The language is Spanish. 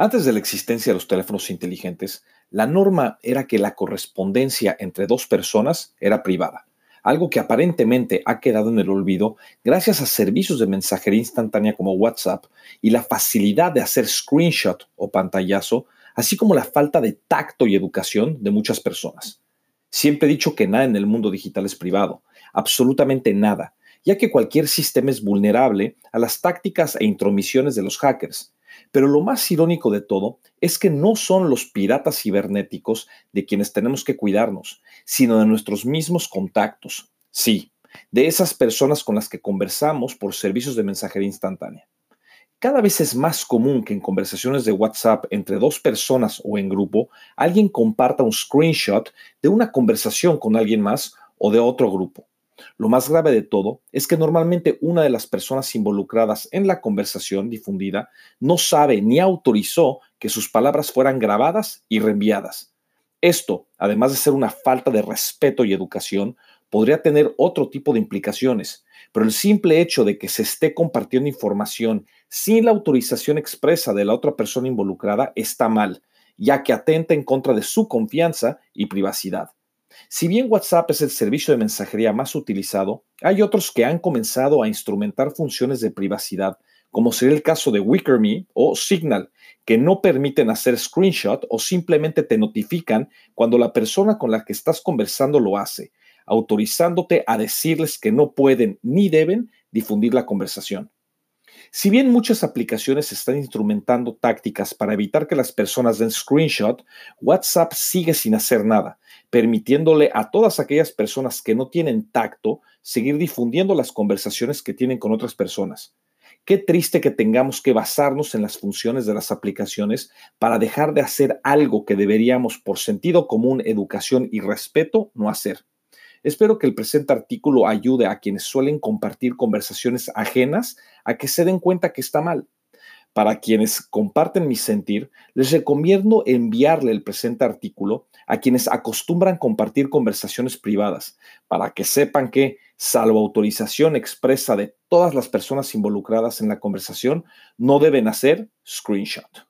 Antes de la existencia de los teléfonos inteligentes, la norma era que la correspondencia entre dos personas era privada, algo que aparentemente ha quedado en el olvido gracias a servicios de mensajería instantánea como WhatsApp y la facilidad de hacer screenshot o pantallazo, así como la falta de tacto y educación de muchas personas. Siempre he dicho que nada en el mundo digital es privado, absolutamente nada, ya que cualquier sistema es vulnerable a las tácticas e intromisiones de los hackers pero lo más irónico de todo es que no son los piratas cibernéticos de quienes tenemos que cuidarnos, sino de nuestros mismos contactos. Sí, de esas personas con las que conversamos por servicios de mensajería instantánea. Cada vez es más común que en conversaciones de WhatsApp entre dos personas o en grupo, alguien comparta un screenshot de una conversación con alguien más o de otro grupo. Lo más grave de todo es que normalmente una de las personas involucradas en la conversación difundida no sabe ni autorizó que sus palabras fueran grabadas y reenviadas. Esto, además de ser una falta de respeto y educación, podría tener otro tipo de implicaciones, pero el simple hecho de que se esté compartiendo información sin la autorización expresa de la otra persona involucrada está mal, ya que atenta en contra de su confianza y privacidad. Si bien WhatsApp es el servicio de mensajería más utilizado, hay otros que han comenzado a instrumentar funciones de privacidad, como sería el caso de WickerMe o Signal, que no permiten hacer screenshot o simplemente te notifican cuando la persona con la que estás conversando lo hace, autorizándote a decirles que no pueden ni deben difundir la conversación. Si bien muchas aplicaciones están instrumentando tácticas para evitar que las personas den screenshot, WhatsApp sigue sin hacer nada, permitiéndole a todas aquellas personas que no tienen tacto seguir difundiendo las conversaciones que tienen con otras personas. Qué triste que tengamos que basarnos en las funciones de las aplicaciones para dejar de hacer algo que deberíamos, por sentido común, educación y respeto, no hacer. Espero que el presente artículo ayude a quienes suelen compartir conversaciones ajenas a que se den cuenta que está mal. Para quienes comparten mi sentir, les recomiendo enviarle el presente artículo a quienes acostumbran compartir conversaciones privadas, para que sepan que, salvo autorización expresa de todas las personas involucradas en la conversación, no deben hacer screenshot.